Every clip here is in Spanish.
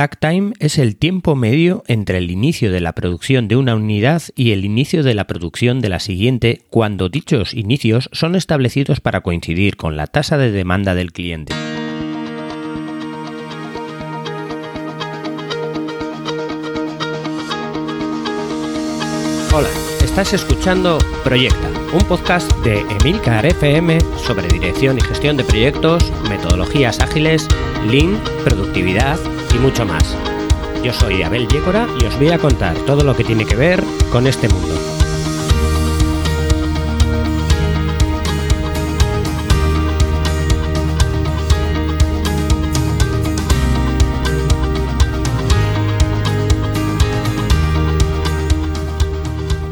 Tag time es el tiempo medio entre el inicio de la producción de una unidad y el inicio de la producción de la siguiente cuando dichos inicios son establecidos para coincidir con la tasa de demanda del cliente. Hola, estás escuchando Proyecta, un podcast de Emilcar FM sobre dirección y gestión de proyectos, metodologías ágiles, lean, productividad y mucho más. Yo soy Abel Yécora y os voy a contar todo lo que tiene que ver con este mundo.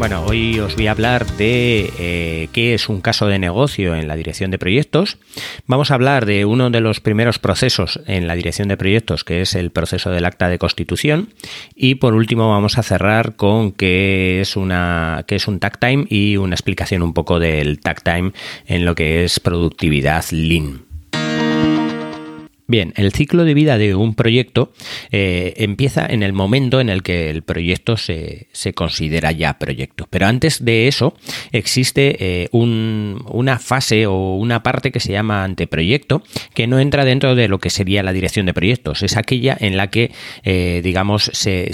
Bueno, hoy os voy a hablar de eh, qué es un caso de negocio en la dirección de proyectos. Vamos a hablar de uno de los primeros procesos en la dirección de proyectos, que es el proceso del acta de constitución. Y por último vamos a cerrar con qué es, una, qué es un tag time y una explicación un poco del tag time en lo que es productividad lean. Bien, el ciclo de vida de un proyecto eh, empieza en el momento en el que el proyecto se, considera ya proyecto. Pero antes de eso existe eh, una fase o una parte que se llama anteproyecto que no entra dentro de lo que sería la dirección de proyectos. Es aquella en la que, eh, digamos, se,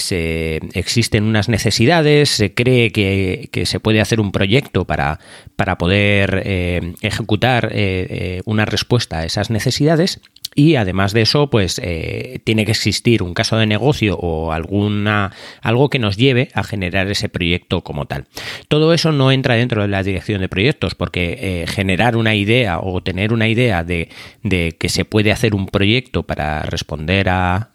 existen unas necesidades, se cree que, se puede hacer un proyecto para, para poder ejecutar una respuesta a esas necesidades y además de eso, pues eh, tiene que existir un caso de negocio o alguna algo que nos lleve a generar ese proyecto como tal. Todo eso no entra dentro de la dirección de proyectos porque eh, generar una idea o tener una idea de, que se puede hacer un proyecto para responder a,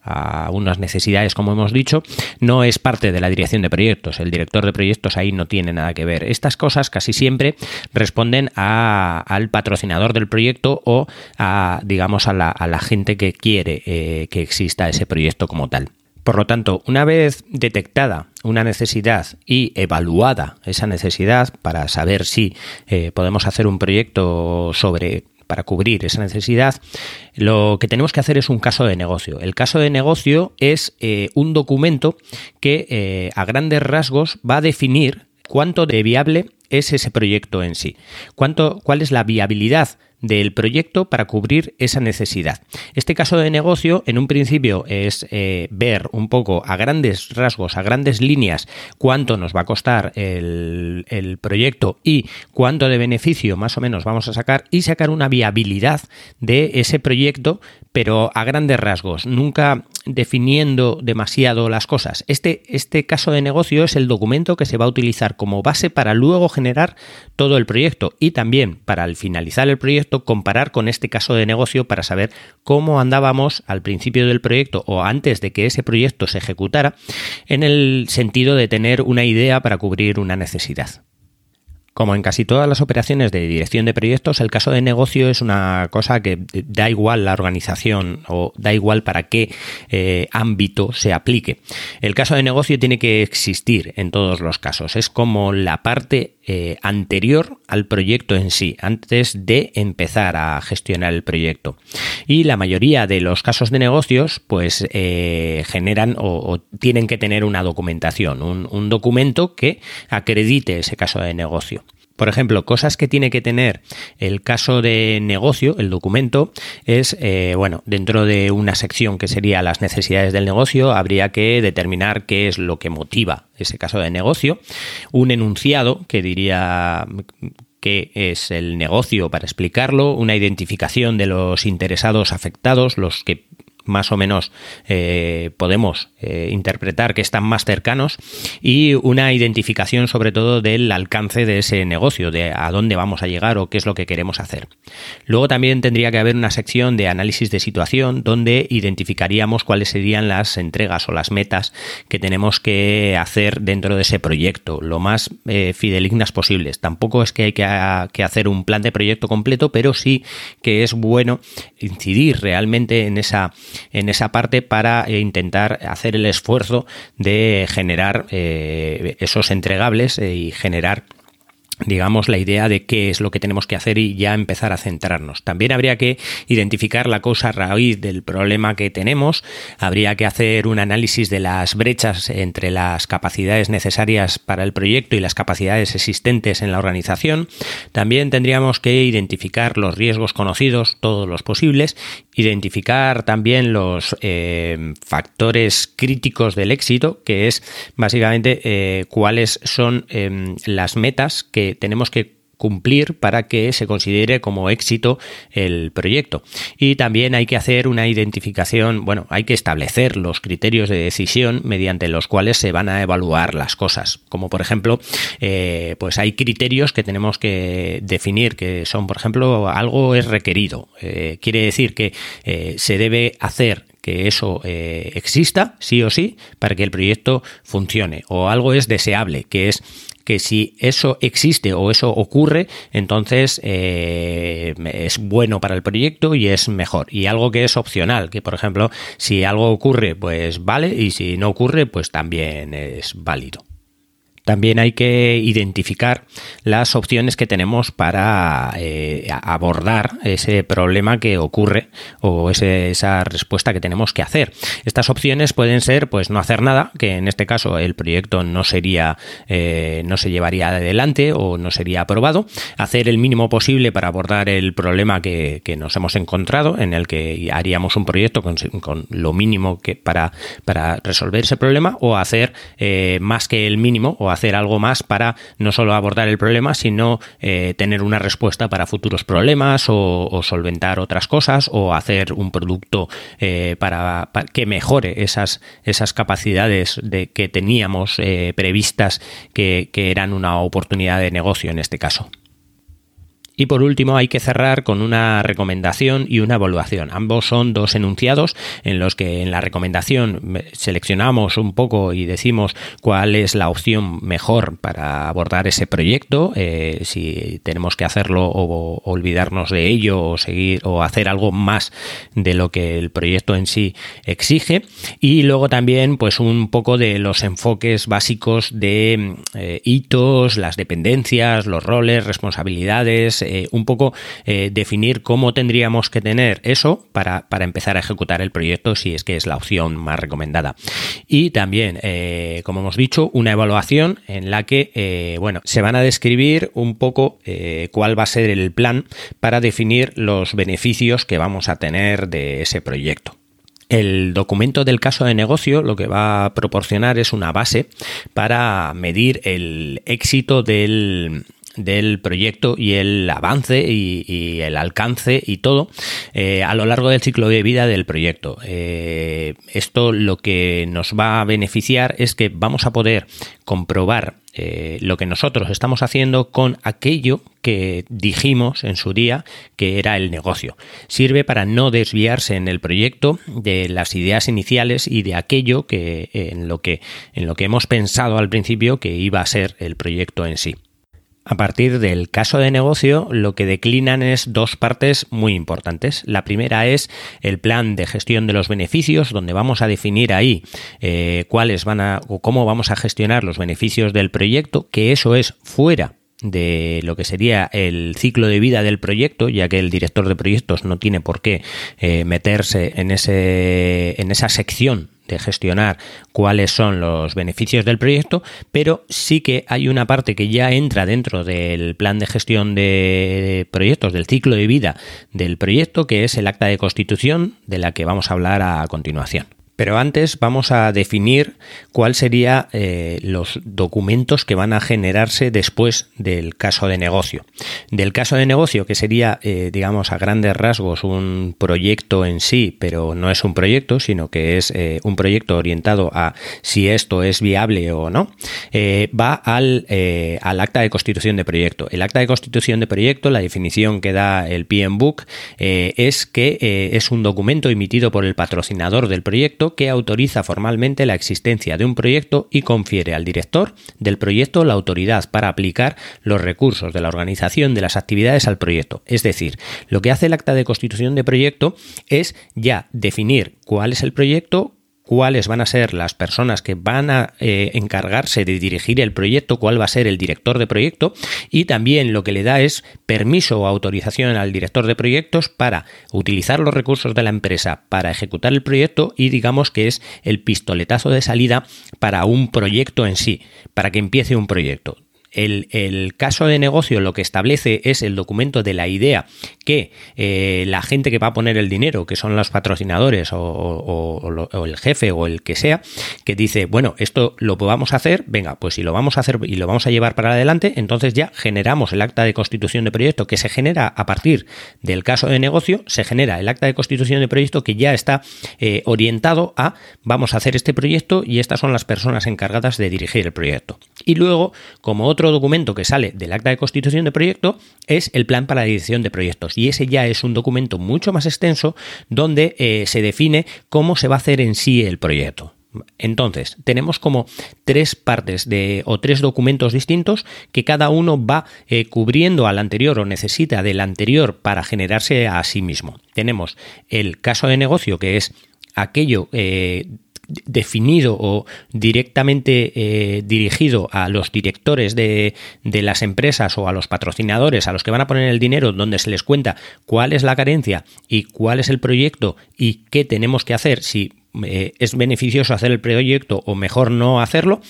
unas necesidades, como hemos dicho, no es parte de la dirección de proyectos. El director de proyectos ahí no tiene nada que ver. Estas cosas casi siempre responden al patrocinador del proyecto o a, digamos, a la la gente que quiere eh, que exista ese proyecto como tal. Por lo tanto, una vez detectada una necesidad y evaluada esa necesidad para saber si eh, podemos hacer un proyecto sobre para cubrir esa necesidad, lo que tenemos que hacer es un caso de negocio. El caso de negocio es eh, un documento que a grandes rasgos va a definir cuánto de viable es ese proyecto en sí, cuánto, cuál es la viabilidad del proyecto para cubrir esa necesidad. Este caso de negocio, en un principio, es eh, ver un poco a grandes rasgos, a grandes líneas, cuánto nos va a costar el, el proyecto y cuánto de beneficio más o menos vamos a sacar y sacar una viabilidad de ese proyecto, pero a grandes rasgos, nunca definiendo demasiado las cosas. Este, este caso de negocio es el documento que se va a utilizar como base para luego generar todo el proyecto y también para al finalizar el proyecto comparar con este caso de negocio para saber cómo andábamos al principio del proyecto o antes de que ese proyecto se ejecutara en el sentido de tener una idea para cubrir una necesidad. Como en casi todas las operaciones de dirección de proyectos, el caso de negocio es una cosa que da igual la organización o da igual para qué eh, ámbito se aplique. El caso de negocio tiene que existir en todos los casos. Es como la parte eh, anterior al proyecto en sí, antes de empezar a gestionar el proyecto. Y la mayoría de los casos de negocios, pues eh, generan o, tienen que tener una documentación, un documento que acredite ese caso de negocio. Por ejemplo, cosas que tiene que tener el caso de negocio, el documento, es, eh, bueno, dentro de una sección que sería las necesidades del negocio, habría que determinar qué es lo que motiva ese caso de negocio, un enunciado que diría qué es el negocio para explicarlo, una identificación de los interesados afectados, los que más o menos eh, podemos eh, interpretar que están más cercanos y una identificación sobre todo del alcance de ese negocio, de a dónde vamos a llegar o qué es lo que queremos hacer. Luego también tendría que haber una sección de análisis de situación donde identificaríamos cuáles serían las entregas o las metas que tenemos que hacer dentro de ese proyecto, lo más eh, fidelignas posibles. Tampoco es que hay que hacer un plan de proyecto completo, pero sí que es bueno incidir realmente en esa en esa parte para eh, intentar hacer el esfuerzo de generar eh, esos entregables eh, y generar digamos, la idea de qué es lo que tenemos que hacer y ya empezar a centrarnos. También habría que identificar la causa raíz del problema que tenemos, habría que hacer un análisis de las brechas entre las capacidades necesarias para el proyecto y las capacidades existentes en la organización. También tendríamos que identificar los riesgos conocidos, todos los posibles, identificar también los eh, factores críticos del éxito, que es básicamente eh, cuáles son em, las metas que tenemos que cumplir para que se considere como éxito el proyecto. Y también hay que hacer una identificación, bueno, hay que establecer los criterios de decisión mediante los cuales se van a evaluar las cosas. Como por ejemplo, eh, pues hay criterios que tenemos que definir, que son, por ejemplo, algo es requerido. Eh, quiere decir que eh, se debe hacer que eso exista, sí o sí, para que el proyecto funcione. O algo es deseable, que es que si eso existe o eso ocurre, entonces eh, es bueno para el proyecto y es mejor. Y algo que es opcional, que por ejemplo, si algo ocurre, pues vale, y si no ocurre, pues también es válido. También hay que identificar las opciones que tenemos para eh, abordar ese problema que ocurre o esa respuesta que tenemos que hacer. Estas opciones pueden ser, pues, no hacer nada, que en este caso el proyecto no sería, eh, no se llevaría adelante o no sería aprobado. Hacer el mínimo posible para abordar el problema que, nos hemos encontrado, en el que haríamos un proyecto con, lo mínimo que para, para resolver ese problema, o hacer eh, más que el mínimo, hacer algo más para no solo abordar el problema, sino eh, tener una respuesta para futuros problemas o, solventar otras cosas o hacer un producto eh, para, que mejore esas, esas capacidades de que teníamos eh, previstas que eran una oportunidad de negocio en este caso. Y por último hay que cerrar con una recomendación y una evaluación. Ambos son dos enunciados en los que en la recomendación seleccionamos un poco y decimos cuál es la opción mejor para abordar ese proyecto, eh, si tenemos que hacerlo o, olvidarnos de ello o seguir o hacer algo más de lo que el proyecto en sí exige. Y luego también pues un poco de los enfoques básicos de eh, hitos, las dependencias, los roles, responsabilidades, eh, un poco eh, definir cómo tendríamos que tener eso para, empezar a ejecutar el proyecto si es que es la opción más recomendada. Y también, eh, como hemos dicho, una evaluación en la que, bueno, se van a describir un poco cuál va a ser el plan para definir los beneficios que vamos a tener de ese proyecto. El documento del caso de negocio lo que va a proporcionar es una base para medir el éxito del, del proyecto y el avance y, el alcance y todo eh, a lo largo del ciclo de vida del proyecto. Eh, esto lo que nos va a beneficiar es que vamos a poder comprobar eh, lo que nosotros estamos haciendo con aquello que dijimos en su día que era el negocio. Sirve para no desviarse en el proyecto de las ideas iniciales y de aquello que en lo que en lo que hemos pensado al principio que iba a ser el proyecto en sí. A partir del caso de negocio, lo que declinan es dos partes muy importantes. La primera es el plan de gestión de los beneficios, donde vamos a definir ahí eh, cuáles van a o cómo vamos a gestionar los beneficios del proyecto, que eso es fuera de lo que sería el ciclo de vida del proyecto, ya que el director de proyectos no tiene por qué eh, meterse en, ese, en esa sección de gestionar cuáles son los beneficios del proyecto, pero sí que hay una parte que ya entra dentro del plan de gestión de proyectos, del ciclo de vida del proyecto, que es el acta de constitución de la que vamos a hablar a continuación. Pero antes vamos a definir cuál serían eh, los documentos que van a generarse después del caso de negocio. Del caso de negocio, que sería, eh, digamos, a grandes rasgos un proyecto en sí, pero no es un proyecto, sino que es eh, un proyecto orientado a si esto es viable o no, va al, al, acta de constitución de proyecto. El acta de constitución de proyecto, la definición que da el PM Book, es que es un documento emitido por el patrocinador del proyecto que autoriza formalmente la existencia de un proyecto y confiere al director del proyecto la autoridad para aplicar los recursos de la organización de las actividades al proyecto. Es decir, lo que hace el acta de constitución de proyecto es ya definir cuál es el proyecto, cuáles van a ser las personas que van a eh, encargarse de dirigir el proyecto, cuál va a ser el director de proyecto y también lo que le da es permiso o autorización al director de proyectos para utilizar los recursos de la empresa para ejecutar el proyecto y digamos que es el pistoletazo de salida para un proyecto en sí, para que empiece un proyecto. El, caso de negocio lo que establece es el documento de la idea que eh, la gente que va a poner el dinero, que son los patrocinadores o, el jefe o el que sea, que dice, bueno, esto lo vamos hacer, venga, pues si lo vamos a hacer y lo vamos a llevar para adelante, entonces ya generamos el acta de constitución de proyecto que se genera a partir del caso de negocio, se genera el acta de constitución de proyecto que ya está eh, orientado a vamos a hacer este proyecto y estas son las personas encargadas de dirigir el proyecto. Y luego, como otro otro documento que sale del acta de constitución de proyecto es el plan para la dirección de proyectos. Y ese ya es un documento mucho más extenso donde eh, se define cómo se va a hacer en sí el proyecto. Entonces, tenemos como tres partes de, o tres documentos distintos que cada uno va eh, cubriendo al anterior o necesita del anterior para generarse a sí mismo. Tenemos el caso de negocio, que es aquello eh, definido o directamente eh, dirigido a los directores de, de, las empresas o a los patrocinadores, a los que van a poner el dinero, donde se les cuenta cuál es la carencia y cuál es el proyecto y qué tenemos que hacer si eh, es beneficioso hacer el proyecto o mejor no hacerlo.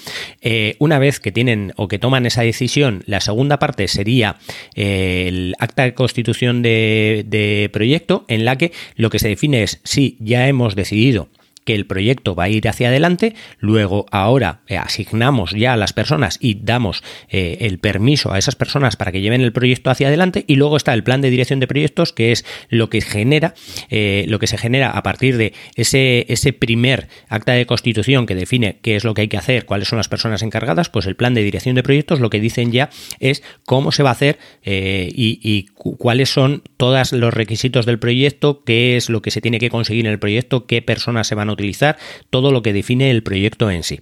Eh, una vez que tienen o que toman esa decisión, la segunda parte sería el acta de constitución de, de proyecto, en la que lo que se define es si ya hemos decidido que el proyecto va a ir hacia adelante, luego ahora eh, asignamos ya a las personas y damos eh, el permiso a esas personas para que lleven el proyecto hacia adelante y luego está el plan de dirección de proyectos que es lo que genera eh, lo que se genera a partir de ese, ese primer acta de constitución que define qué es lo que hay que hacer, cuáles son las personas encargadas, pues el plan de dirección de proyectos lo que dicen ya es cómo se va a hacer y, y cuáles son todos los requisitos del proyecto, qué es lo que se tiene que conseguir en el proyecto, qué personas se van utilizar, todo lo que define el proyecto en sí.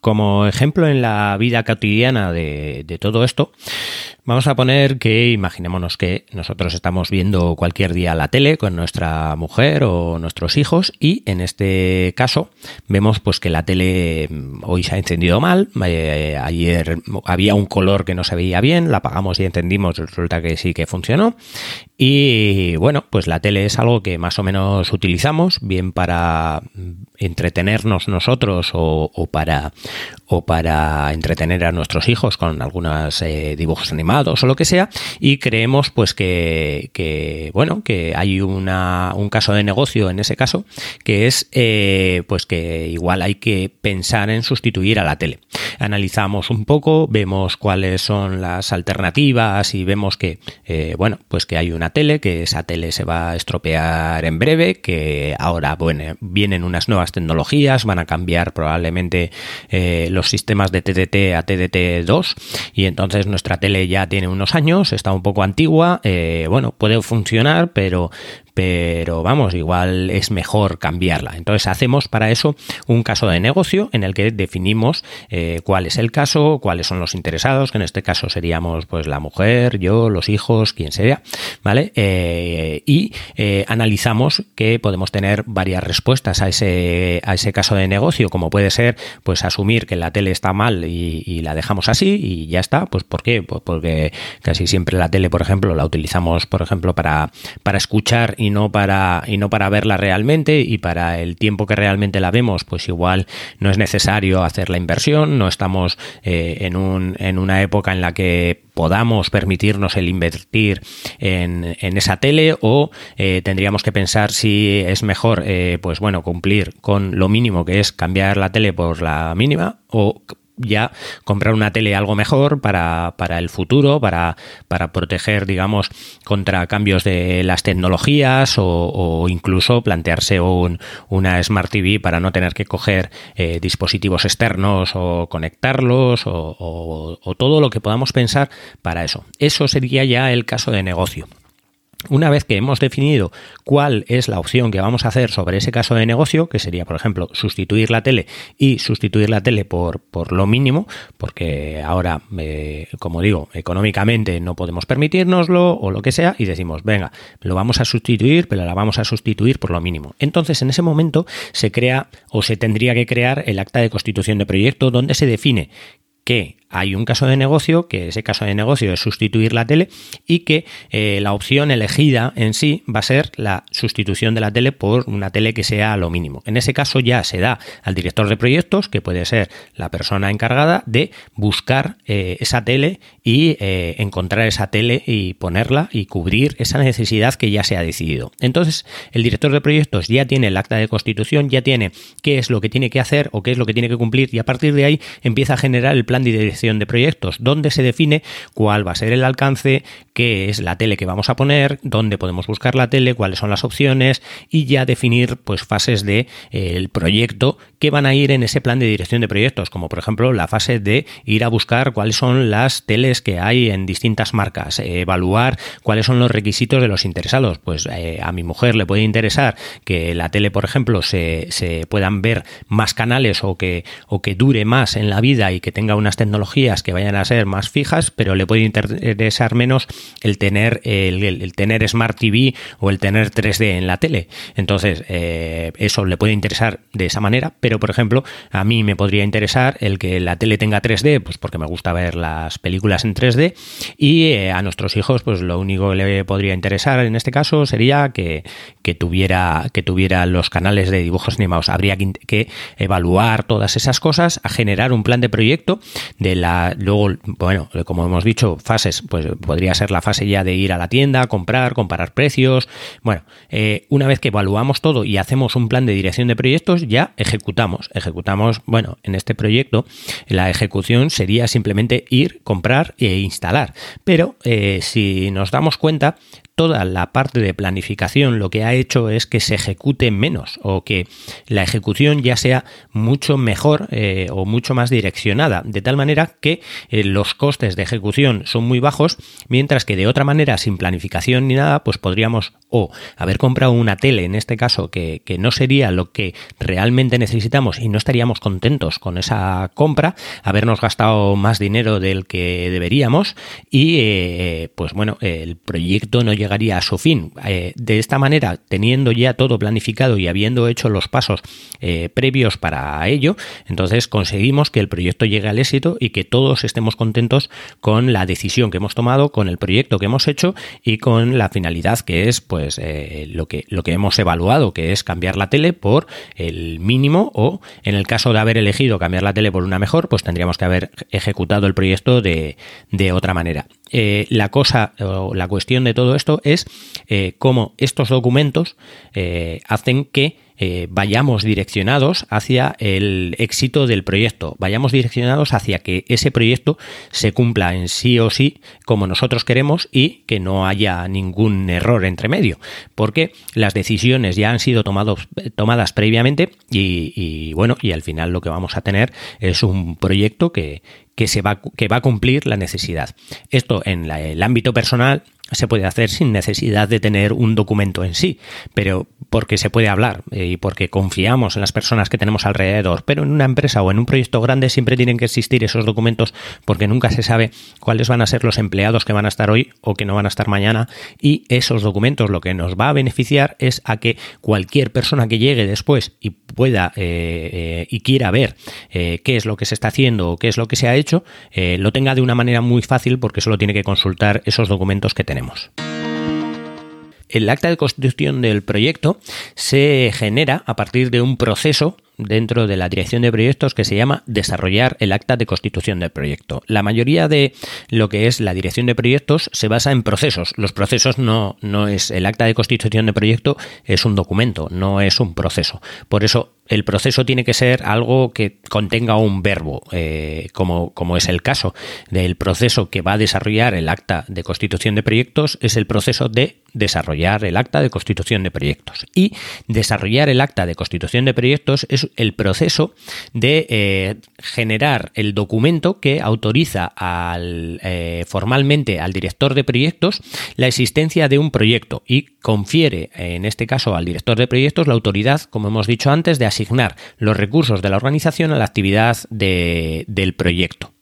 Como ejemplo en la vida cotidiana de, todo esto, vamos a poner que imaginémonos que nosotros estamos viendo cualquier día la tele con nuestra mujer o nuestros hijos y en este caso vemos pues que la tele mm, hoy se ha encendido mal, eh, ayer había un color que no se veía bien, la apagamos y entendimos, resulta que sí que funcionó. Y bueno, pues la tele es algo que más o menos utilizamos, bien para entretenernos nosotros o, para, o para entretener a nuestros hijos con algunos eh, dibujos animados o lo que sea y creemos pues que, bueno que hay una, un caso de negocio en ese caso que es eh, pues que igual hay que pensar en sustituir a la tele. Analizamos un poco vemos cuáles son las alternativas y vemos que eh, bueno pues que hay una tele que esa tele se va a estropear en breve que ahora bueno vienen unas nuevas tecnologías, van a cambiar probablemente eh, los sistemas de TDT a TDT2 y entonces nuestra tele ya tiene unos años, está un poco antigua, eh, bueno, puede funcionar, pero, pero vamos, igual es mejor cambiarla. Entonces hacemos para eso un caso de negocio en el que definimos eh, cuál es el caso, cuáles son los interesados, que en este caso seríamos pues la mujer, yo, los hijos, quien sea, ¿vale? Eh, y eh, analizamos que podemos tener varias respuestas a ese, a ese caso de negocio, como puede ser pues asumir que la tele está mal y, la dejamos así y ya está. Pues ¿por qué? Pues porque casi siempre la tele, por ejemplo, la utilizamos, por ejemplo, para, para escuchar y no para y no para verla realmente y para el tiempo que realmente la vemos pues igual no es necesario hacer la inversión no estamos eh, en, un, en una época en la que podamos permitirnos el invertir en, en esa tele o eh, tendríamos que pensar si es mejor eh, pues bueno cumplir con lo mínimo que es cambiar la tele por la mínima o ya comprar una tele algo mejor para, el futuro, para, para, proteger, digamos, contra cambios de las tecnologías o, incluso plantearse un, una Smart TV para no tener que coger eh, dispositivos externos o conectarlos o todo lo que podamos pensar para eso. Eso sería ya el caso de negocio. Una vez que hemos definido cuál es la opción que vamos a hacer sobre ese caso de negocio, que sería, por ejemplo, sustituir la tele y sustituir la tele por, por lo mínimo, porque ahora, eh, como digo, económicamente no podemos permitirnoslo o lo que sea, y decimos, venga, lo vamos a sustituir, pero la vamos a sustituir por lo mínimo. Entonces, en ese momento se crea o se tendría que crear el acta de constitución de proyecto donde se define que hay un caso de negocio, que ese caso de negocio es sustituir la tele y que eh, la opción elegida en sí va a ser la sustitución de la tele por una tele que sea lo mínimo. En ese caso ya se da al director de proyectos, que puede ser la persona encargada de buscar eh, esa tele y eh, encontrar esa tele y ponerla y cubrir esa necesidad que ya se ha decidido. Entonces, el director de proyectos ya tiene el acta de constitución, ya tiene qué es lo que tiene que hacer o qué es lo que tiene que cumplir y a partir de ahí empieza a generar el plan de de proyectos, donde se define cuál va a ser el alcance, qué es la tele que vamos a poner, dónde podemos buscar la tele, cuáles son las opciones y ya definir pues fases de eh, proyecto que van a ir en ese plan de dirección de proyectos, como por ejemplo la fase de ir a buscar cuáles son las teles que hay en distintas marcas, evaluar cuáles son los requisitos de los interesados. Pues eh, a mi mujer le puede interesar que la tele, por ejemplo, se, se puedan ver más canales o que, o que dure más en la vida y que tenga unas tecnologías que vayan a ser más fijas, pero le puede interesar menos el tener el, tener Smart TV o el tener 3D en la tele. Entonces, eh, eso le puede interesar de esa manera, pero por ejemplo, a mí me podría interesar el que la tele tenga 3D, pues porque me gusta ver las películas en 3D, y eh, a nuestros hijos, pues lo único que le podría interesar en este caso sería que, que tuviera, que tuviera los canales de dibujos animados. Habría que, evaluar todas esas cosas, a generar un plan de proyecto de la luego bueno como hemos dicho fases pues podría ser la fase ya de ir a la tienda comprar comparar precios bueno eh, una vez que evaluamos todo y hacemos un plan de dirección de proyectos ya ejecutamos ejecutamos bueno en este proyecto la ejecución sería simplemente ir comprar e instalar. Pero eh, si nos damos cuenta toda la parte de planificación lo que ha hecho es que se ejecute menos o que la ejecución ya sea mucho mejor eh, o mucho más direccionada, de tal manera que eh, los costes de ejecución son muy bajos, mientras que de otra manera, sin planificación ni nada, pues podríamos o haber comprado una tele, en este caso, que, no sería lo que realmente necesitamos y no estaríamos contentos con esa compra, habernos gastado más dinero del que deberíamos y, eh, pues bueno, el proyecto no llega llegaría a su fin. Eh, de esta manera, teniendo ya todo planificado y habiendo hecho los pasos eh, previos para ello, entonces conseguimos que el proyecto llegue al éxito y que todos estemos contentos con la decisión que hemos tomado, con el proyecto que hemos hecho y con la finalidad que es pues eh, lo, que, lo que hemos evaluado, que es cambiar la tele por el mínimo o en el caso de haber elegido cambiar la tele por una mejor, pues tendríamos que haber ejecutado el proyecto de, de otra manera. La cosa o la cuestión de todo esto es eh, cómo estos documentos eh, hacen que eh, vayamos direccionados hacia el éxito del proyecto, vayamos direccionados hacia que ese proyecto se cumpla en sí o sí como nosotros queremos y que no haya ningún error entre medio, porque las decisiones ya han sido tomadas previamente y, bueno, y al final lo que vamos a tener es un proyecto que, se va, que va a cumplir la necesidad. Esto en el ámbito personal se puede hacer sin necesidad de tener un documento en sí, pero porque se puede hablar eh, y porque confiamos en las personas que tenemos alrededor. Pero en una empresa o en un proyecto grande siempre tienen que existir esos documentos porque nunca se sabe cuáles van a ser los empleados que van a estar hoy o que no van a estar mañana y esos documentos lo que nos va a beneficiar es a que cualquier persona que llegue después y pueda eh, eh, y quiera ver qué es lo que se está haciendo o qué es lo que se ha hecho, lo tenga de una manera muy fácil porque solo tiene que consultar esos documentos que tenemos el acta de constitución del proyecto se genera a partir de un proceso dentro de la dirección de proyectos que se llama desarrollar el acta de constitución del proyecto. La mayoría de lo que es la dirección de proyectos se basa en procesos. Los procesos no, no es el acta de constitución de proyecto, es un documento, no es un proceso. Por eso el proceso tiene que ser algo que contenga un verbo, eh, como, es el caso del proceso que va a desarrollar el acta de constitución de proyectos, es el proceso de desarrollar el acta de constitución de proyectos. Y desarrollar el acta de constitución de proyectos es el proceso de eh, generar el documento que autoriza al, eh, formalmente al director de proyectos la existencia de un proyecto y confiere, en este caso al director de proyectos, la autoridad, como hemos dicho antes, de asignar los recursos de la organización a la actividad del proyecto.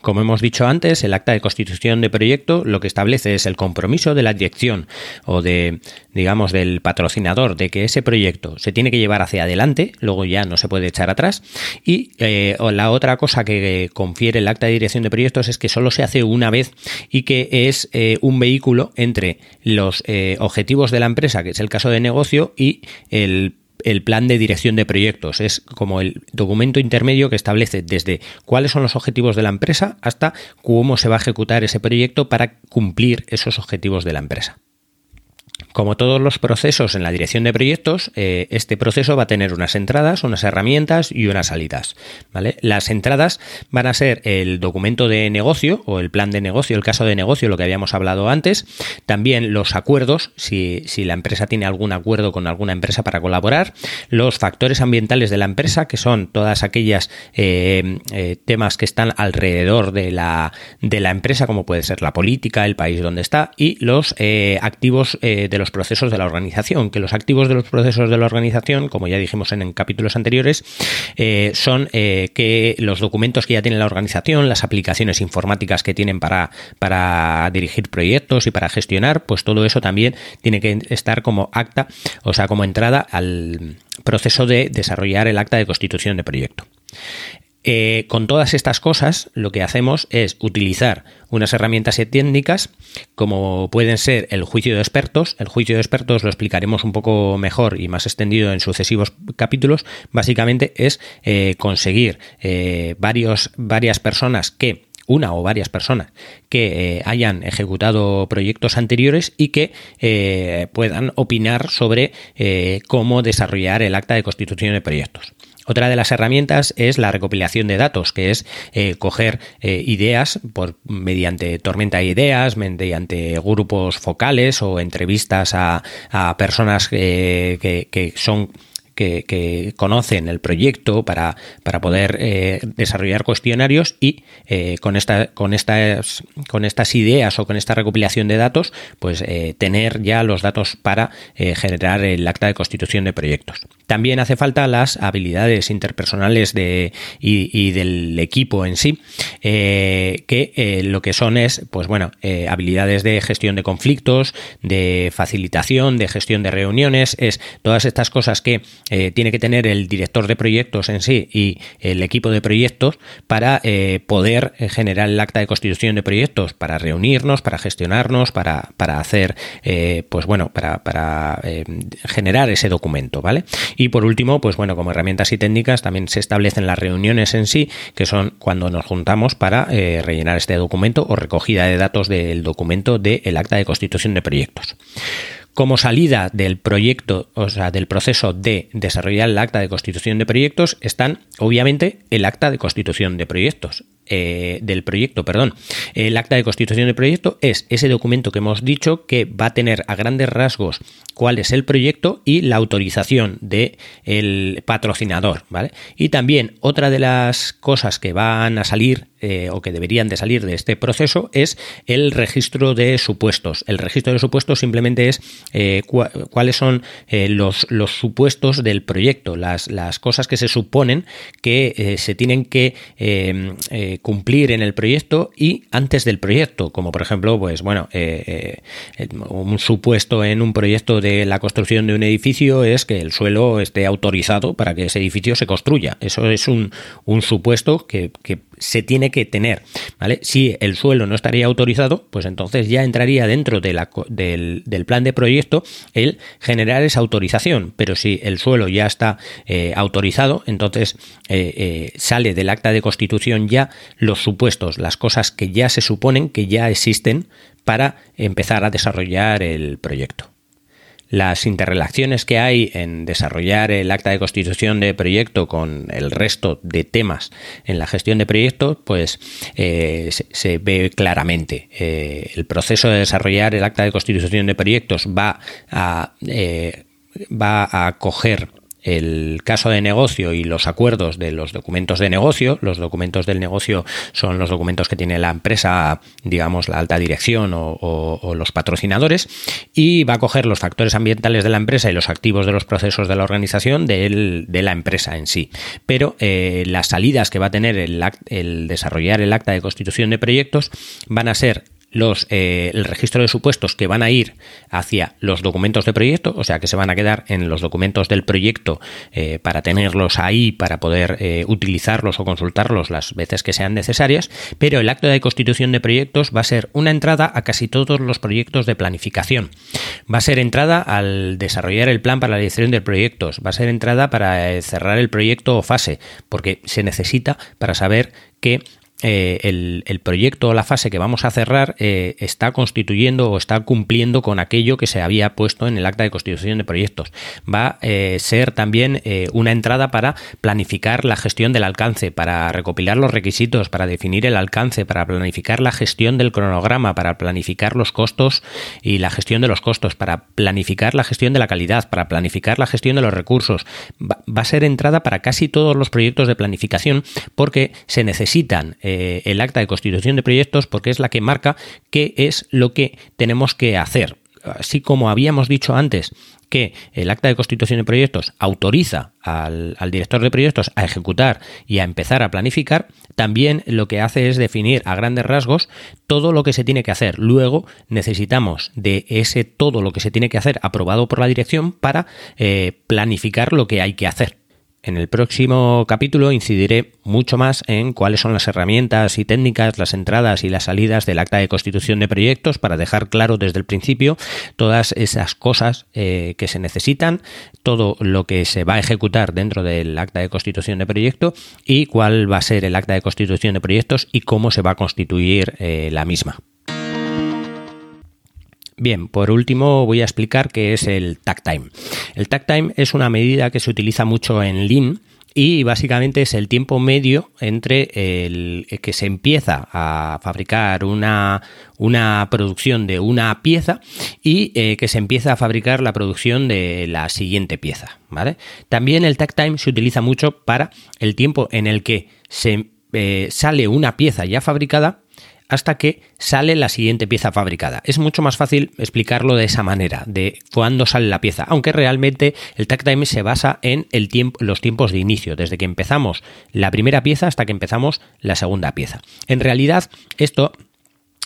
Como hemos dicho antes, el acta de constitución de proyecto lo que establece es el compromiso de la dirección o de, digamos, del patrocinador de que ese proyecto se tiene que llevar hacia adelante, luego ya no se puede echar atrás. Y eh, la otra cosa que confiere el acta de dirección de proyectos es que solo se hace una vez y que es eh, un vehículo entre los eh, objetivos de la empresa, que es el caso de negocio, y el el plan de dirección de proyectos. Es como el documento intermedio que establece desde cuáles son los objetivos de la empresa hasta cómo se va a ejecutar ese proyecto para cumplir esos objetivos de la empresa. Como todos los procesos en la dirección de proyectos, eh, este proceso va a tener unas entradas, unas herramientas y unas salidas. ¿vale? Las entradas van a ser el documento de negocio o el plan de negocio, el caso de negocio, lo que habíamos hablado antes. También los acuerdos, si, la empresa tiene algún acuerdo con alguna empresa para colaborar. Los factores ambientales de la empresa, que son todas aquellas eh, eh, temas que están alrededor de la, de la empresa, como puede ser la política, el país donde está, y los activos de los procesos de la organización, que los activos de los procesos de la organización, como ya dijimos en, capítulos anteriores, eh, son eh, que los documentos que ya tiene la organización, las aplicaciones informáticas que tienen para, para dirigir proyectos y para gestionar, pues todo eso también tiene que estar como acta, o sea, como entrada al proceso de desarrollar el acta de constitución de proyecto. Eh, con todas estas cosas, lo que hacemos es utilizar unas herramientas técnicas como pueden ser el juicio de expertos. El juicio de expertos lo explicaremos un poco mejor y más extendido en sucesivos capítulos. Básicamente es eh, conseguir eh, varias personas que una o varias personas que hayan ejecutado proyectos anteriores y que puedan opinar sobre cómo desarrollar el acta de constitución de proyectos. Otra de las herramientas es la recopilación de datos, que es eh, coger eh, ideas por, mediante tormenta de ideas, mediante grupos focales o entrevistas a, personas que, que son que, conocen el proyecto para, para poder eh, desarrollar cuestionarios y eh, con, esta, con, estas, con estas ideas o con esta recopilación de datos, pues eh, tener ya los datos para generar el acta de constitución de proyectos. También hace falta las habilidades interpersonales de, y, del equipo en sí, que lo que son es, pues bueno, habilidades de gestión de conflictos, de facilitación, de gestión de reuniones, es todas estas cosas que eh, tiene que tener el director de proyectos en sí y el equipo de proyectos para eh, poder eh, generar el acta de constitución de proyectos, para reunirnos, para gestionarnos, para, para hacer, pues bueno, para, para generar ese documento, ¿vale? Y por último, pues bueno, como herramientas y técnicas también se establecen las reuniones en sí, que son cuando nos juntamos para rellenar este documento o recogida de datos del documento del acta de constitución de proyectos. Como salida del proyecto, o sea, del proceso de desarrollar el acta de constitución de proyectos, están obviamente el acta de constitución de proyectos. Eh, del proyecto, perdón. El acta de constitución de proyecto es ese documento que hemos dicho que va a tener a grandes rasgos cuál es el proyecto y la autorización del el patrocinador, ¿vale? Y también otra de las cosas que van a salir eh, o que deberían de salir de este proceso es el registro de supuestos. El registro de supuestos simplemente es eh, cuáles son los, los, supuestos del proyecto, las, las, cosas que se suponen que se tienen que cumplir en el proyecto y antes del proyecto, como por ejemplo, pues bueno, eh, eh, un supuesto en un proyecto de la construcción de un edificio es que el suelo esté autorizado para que ese edificio se construya. Eso es un, un supuesto que, que se tiene que tener. ¿vale? Si el suelo no estaría autorizado, pues entonces ya entraría dentro del, plan de proyecto el generar esa autorización. Pero si el suelo ya está eh, autorizado, entonces eh, eh, sale del acta de constitución ya los supuestos, las cosas que ya se suponen que ya existen para empezar a desarrollar el proyecto. Las interrelaciones que hay en desarrollar el acta de constitución de proyecto con el resto de temas en la gestión de proyectos, pues eh, se, ve claramente. Eh, el proceso de desarrollar el acta de constitución de proyectos va a, eh, va a coger el caso de negocio y los acuerdos de los documentos de negocio. Los documentos del negocio son los documentos que tiene la empresa, digamos, la alta dirección o, los patrocinadores, y va a coger los factores ambientales de la empresa y los activos de los procesos de la organización de la empresa en sí. Pero eh, las salidas que va a tener el, el desarrollar el acta de constitución de proyectos van a ser los, eh, el registro de supuestos que van a ir hacia los documentos de proyecto, o sea que se van a quedar en los documentos del proyecto eh, para tenerlos ahí, para poder eh, utilizarlos o consultarlos las veces que sean necesarias, pero el acto de constitución de proyectos va a ser una entrada a casi todos los proyectos de planificación. Va a ser entrada al desarrollar el plan para la dirección de proyectos, va a ser entrada para cerrar el proyecto o fase, porque se necesita para saber que eh, el, proyecto o la fase que vamos a cerrar eh, está constituyendo o está cumpliendo con aquello que se había puesto en el acta de constitución de proyectos. Va a eh, ser también una entrada para planificar la gestión del alcance, para recopilar los requisitos, para definir el alcance, para planificar la gestión del cronograma, para planificar los costos y la gestión de los costos, para planificar la gestión de la calidad, para planificar la gestión de los recursos. Va, a ser entrada para casi todos los proyectos de planificación porque se necesitan el acta de constitución de proyectos porque es la que marca qué es lo que tenemos que hacer. Así como habíamos dicho antes que el acta de constitución de proyectos autoriza al, director de proyectos a ejecutar y a empezar a planificar, también lo que hace es definir a grandes rasgos todo lo que se tiene que hacer. Luego necesitamos de ese todo lo que se tiene que hacer aprobado por la dirección para eh, planificar lo que hay que hacer. En el próximo capítulo incidiré mucho más en cuáles son las herramientas y técnicas, las entradas y las salidas del acta de constitución de proyectos para dejar claro desde el principio todas esas cosas eh, que se necesitan, todo lo que se va a ejecutar dentro del acta de constitución de proyecto y cuál va a ser el acta de constitución de proyectos y cómo se va a constituir eh, la misma. Bien, por último voy a explicar qué es el tag time. El tag time es una medida que se utiliza mucho en Lean y básicamente es el tiempo medio entre el que se empieza a fabricar una, una producción de una pieza y eh, que se empieza a fabricar la producción de la siguiente pieza. ¿vale? También el tag time se utiliza mucho para el tiempo en el que se eh, sale una pieza ya fabricada hasta que sale la siguiente pieza fabricada. Es mucho más fácil explicarlo de esa manera, de cuándo sale la pieza, aunque realmente el tag time se basa en el tiempo, los tiempos de inicio, desde que empezamos la primera pieza hasta que empezamos la segunda pieza. En realidad, esto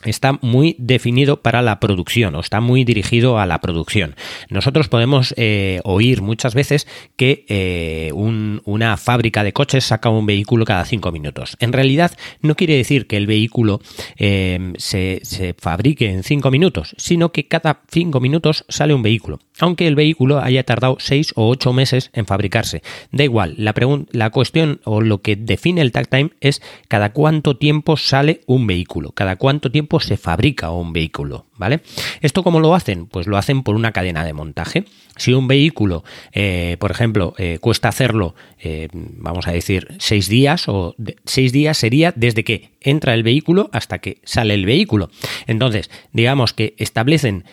está muy definido para la producción o está muy dirigido a la producción. Nosotros podemos eh, oír muchas veces que eh, una fábrica de coches saca un vehículo cada cinco minutos. En realidad no quiere decir que el vehículo eh, se, se, fabrique en cinco minutos, sino que cada cinco minutos sale un vehículo, aunque el vehículo haya tardado seis o ocho meses en fabricarse. Da igual, la, cuestión o lo que define el tag time es cada cuánto tiempo sale un vehículo, cada cuánto tiempo se fabrica un vehículo, ¿vale? ¿Esto cómo lo hacen? Pues lo hacen por una cadena de montaje. Si un vehículo, eh, por ejemplo, eh, cuesta hacerlo, eh, vamos a decir, seis días, o seis días sería desde que entra el vehículo hasta que sale el vehículo. Entonces, digamos que establecen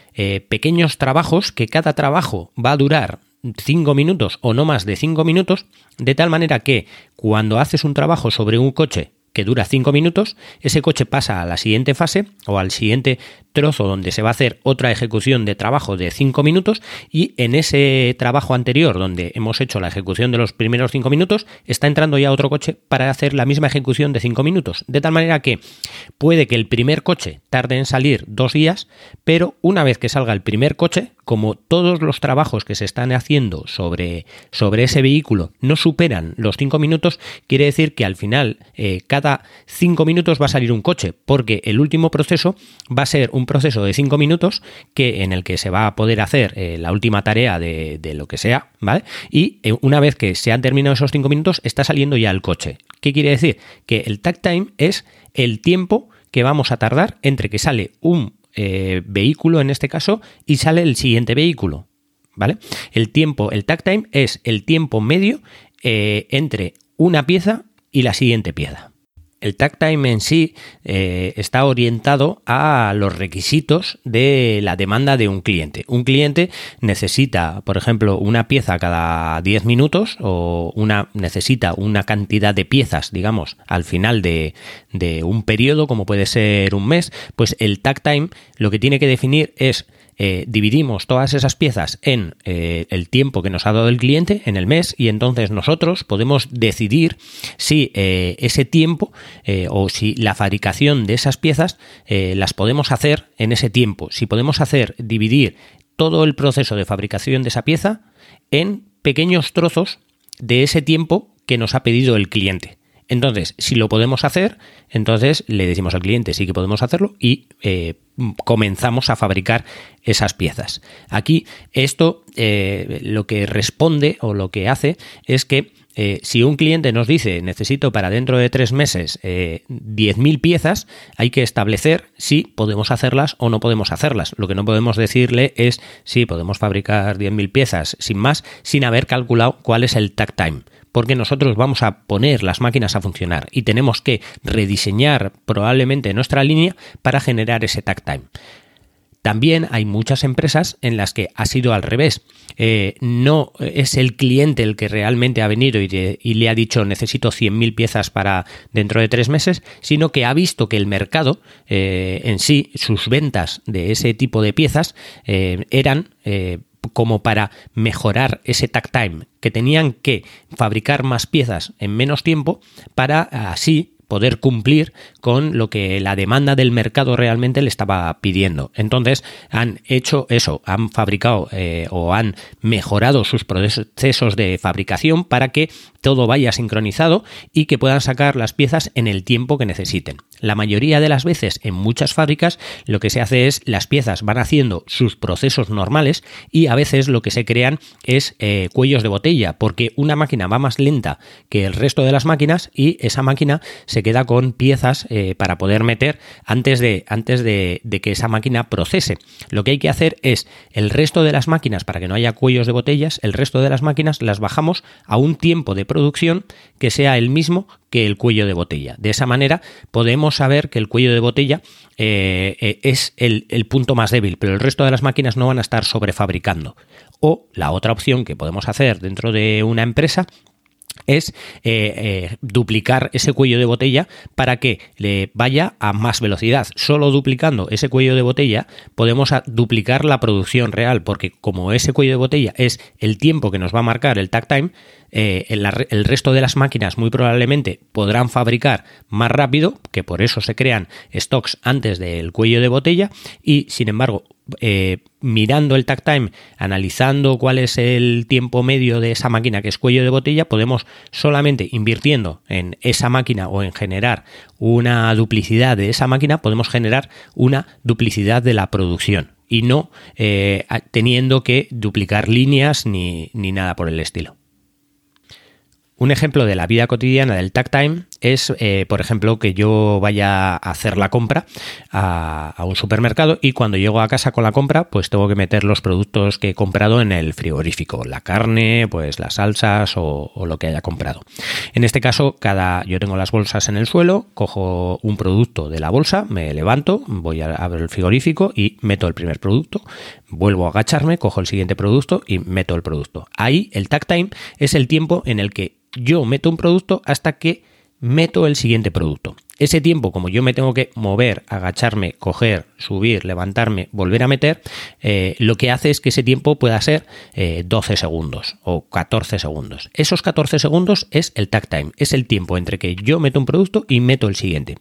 pequeños trabajos que cada trabajo va a durar cinco minutos o no más de cinco minutos, de tal manera que cuando haces un trabajo sobre un coche que dura 5 minutos, ese coche pasa a la siguiente fase o al siguiente trozo donde se va a hacer otra ejecución de trabajo de 5 minutos y en ese trabajo anterior donde hemos hecho la ejecución de los primeros 5 minutos está entrando ya otro coche para hacer la misma ejecución de 5 minutos. De tal manera que puede que el primer coche tarde en salir dos días, pero una vez que salga el primer coche, como todos los trabajos que se están haciendo sobre, sobre ese vehículo no superan los 5 minutos, quiere decir que al final eh, cada 5 minutos va a salir un coche, porque el último proceso va a ser un proceso de 5 minutos que, en el que se va a poder hacer eh, la última tarea de, lo que sea, ¿vale? Y eh, una vez que se han terminado esos 5 minutos, está saliendo ya el coche. ¿Qué quiere decir? Que el tag time es el tiempo que vamos a tardar entre que sale un eh, vehículo, en este caso, y sale el siguiente vehículo. ¿vale? El tiempo, el tag time es el tiempo medio eh, entre una pieza y la siguiente pieza el tag time en sí eh, está orientado a los requisitos de la demanda de un cliente. Un cliente necesita, por ejemplo, una pieza cada 10 minutos o una, necesita una cantidad de piezas, digamos, al final de, de un periodo, como puede ser un mes, pues el tag time lo que tiene que definir es eh, dividimos todas esas piezas en eh, el tiempo que nos ha dado el cliente, en el mes, y entonces nosotros podemos decidir si eh, ese tiempo o si la fabricación de esas piezas las podemos hacer en ese tiempo. Si podemos hacer dividir todo el proceso de fabricación de esa pieza en pequeños trozos de ese tiempo que nos ha pedido el cliente. Entonces, si lo podemos hacer, entonces le decimos al cliente sí que podemos hacerlo y eh, comenzamos a fabricar esas piezas. Aquí esto eh, lo que responde o lo que hace es que eh, si un cliente nos dice necesito para dentro de tres meses 10.000 piezas, hay que establecer si podemos hacerlas o no podemos hacerlas. Lo que no podemos decirle es si podemos fabricar 10.000 piezas sin más, sin haber calculado cuál es el tag time porque nosotros vamos a poner las máquinas a funcionar y tenemos que rediseñar probablemente nuestra línea para generar ese tag time. También hay muchas empresas en las que ha sido al revés. Eh, no es el cliente el que realmente ha venido y, le ha dicho necesito 100.000 piezas para dentro de tres meses, sino que ha visto que el mercado eh, en sí, sus ventas de ese tipo de piezas eh, eran como para mejorar ese tag time, que tenían que fabricar más piezas en menos tiempo para así poder cumplir con lo que la demanda del mercado realmente le estaba pidiendo. Entonces han hecho eso, han fabricado eh, o han mejorado sus procesos de fabricación para que todo vaya sincronizado y que puedan sacar las piezas en el tiempo que necesiten. La mayoría de las veces en muchas fábricas lo que se hace es las piezas van haciendo sus procesos normales y a veces lo que se crean es eh, cuellos de botella porque una máquina va más lenta que el resto de las máquinas y esa máquina se queda con piezas eh, para poder meter antes, de, antes de, que esa máquina procese. Lo que hay que hacer es el resto de las máquinas, para que no haya cuellos de botellas, el resto de las máquinas las bajamos a un tiempo de producción que sea el mismo que el cuello de botella. De esa manera podemos saber que el cuello de botella eh, eh, es el, el, punto más débil, pero el resto de las máquinas no van a estar sobrefabricando. O la otra opción que podemos hacer dentro de una empresa es eh, eh, duplicar ese cuello de botella para que le vaya a más velocidad. Solo duplicando ese cuello de botella podemos duplicar la producción real, porque como ese cuello de botella es el tiempo que nos va a marcar el tag time, eh, el, resto de las máquinas muy probablemente podrán fabricar más rápido, que por eso se crean stocks antes del cuello de botella, y sin embargo, eh, mirando el tag time, analizando cuál es el tiempo medio de esa máquina que es cuello de botella, podemos solamente invirtiendo en esa máquina o en generar una duplicidad de esa máquina, podemos generar una duplicidad de la producción y no eh, teniendo que duplicar líneas ni nada por el estilo. Un ejemplo de la vida cotidiana del tag time es, eh, por ejemplo, que yo vaya a hacer la compra a, un supermercado y cuando llego a casa con la compra, pues tengo que meter los productos que he comprado en el frigorífico, la carne, pues las salsas o, lo que haya comprado. En este caso, cada, yo tengo las bolsas en el suelo, cojo un producto de la bolsa, me levanto, voy a abrir el frigorífico y meto el primer producto, vuelvo a agacharme, cojo el siguiente producto y meto el producto. Ahí el tag time es el tiempo en el que yo meto un producto hasta que meto el siguiente producto. Ese tiempo, como yo me tengo que mover, agacharme, coger, subir, levantarme, volver a meter, eh, lo que hace es que ese tiempo pueda ser 12 eh, segundos o 14 segundos. Esos 14 segundos es el tag time, es el tiempo entre que yo meto un producto y meto el siguiente.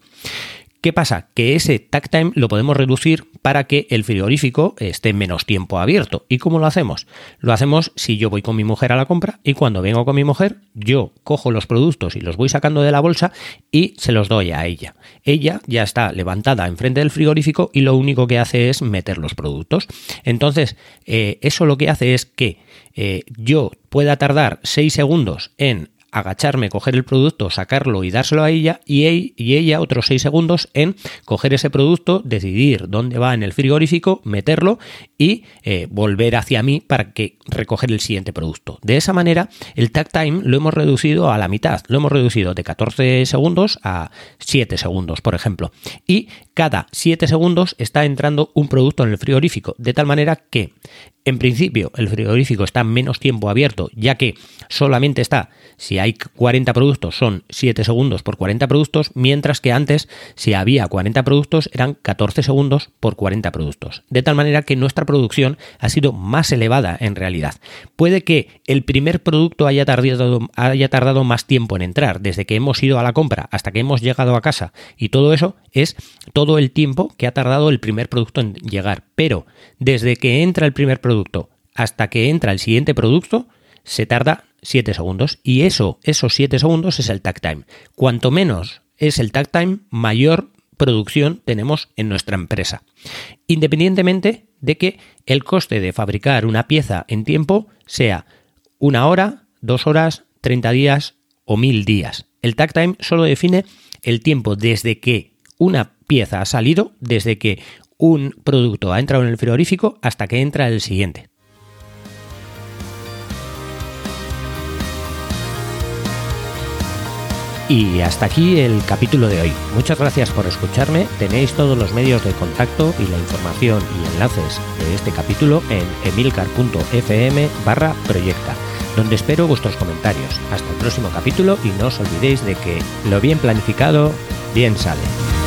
¿Qué pasa? Que ese tag time lo podemos reducir para que el frigorífico esté menos tiempo abierto. ¿Y cómo lo hacemos? Lo hacemos si yo voy con mi mujer a la compra y cuando vengo con mi mujer yo cojo los productos y los voy sacando de la bolsa y se los doy a ella. Ella ya está levantada enfrente del frigorífico y lo único que hace es meter los productos. Entonces, eh, eso lo que hace es que eh, yo pueda tardar 6 segundos en agacharme, coger el producto, sacarlo y dárselo a ella y, ella otros 6 segundos en coger ese producto, decidir dónde va en el frigorífico, meterlo y eh, volver hacia mí para que recoger el siguiente producto. De esa manera, el tag time lo hemos reducido a la mitad, lo hemos reducido de 14 segundos a 7 segundos, por ejemplo. Y cada 7 segundos está entrando un producto en el frigorífico, de tal manera que en principio, el frigorífico está menos tiempo abierto, ya que solamente está, si hay 40 productos, son 7 segundos por 40 productos, mientras que antes, si había 40 productos, eran 14 segundos por 40 productos. De tal manera que nuestra producción ha sido más elevada en realidad. Puede que el primer producto haya tardado, haya tardado más tiempo en entrar, desde que hemos ido a la compra hasta que hemos llegado a casa, y todo eso es todo el tiempo que ha tardado el primer producto en llegar. Pero desde que entra el primer hasta que entra el siguiente producto, se tarda 7 segundos. Y eso, esos 7 segundos es el tag time. Cuanto menos es el tag time, mayor producción tenemos en nuestra empresa. Independientemente de que el coste de fabricar una pieza en tiempo sea una hora, dos horas, 30 días o mil días. El tag time solo define el tiempo desde que una pieza ha salido, desde que un producto ha entrado en el frigorífico hasta que entra el siguiente. Y hasta aquí el capítulo de hoy. Muchas gracias por escucharme. Tenéis todos los medios de contacto y la información y enlaces de este capítulo en emilcar.fm barra proyecta, donde espero vuestros comentarios. Hasta el próximo capítulo y no os olvidéis de que lo bien planificado, bien sale.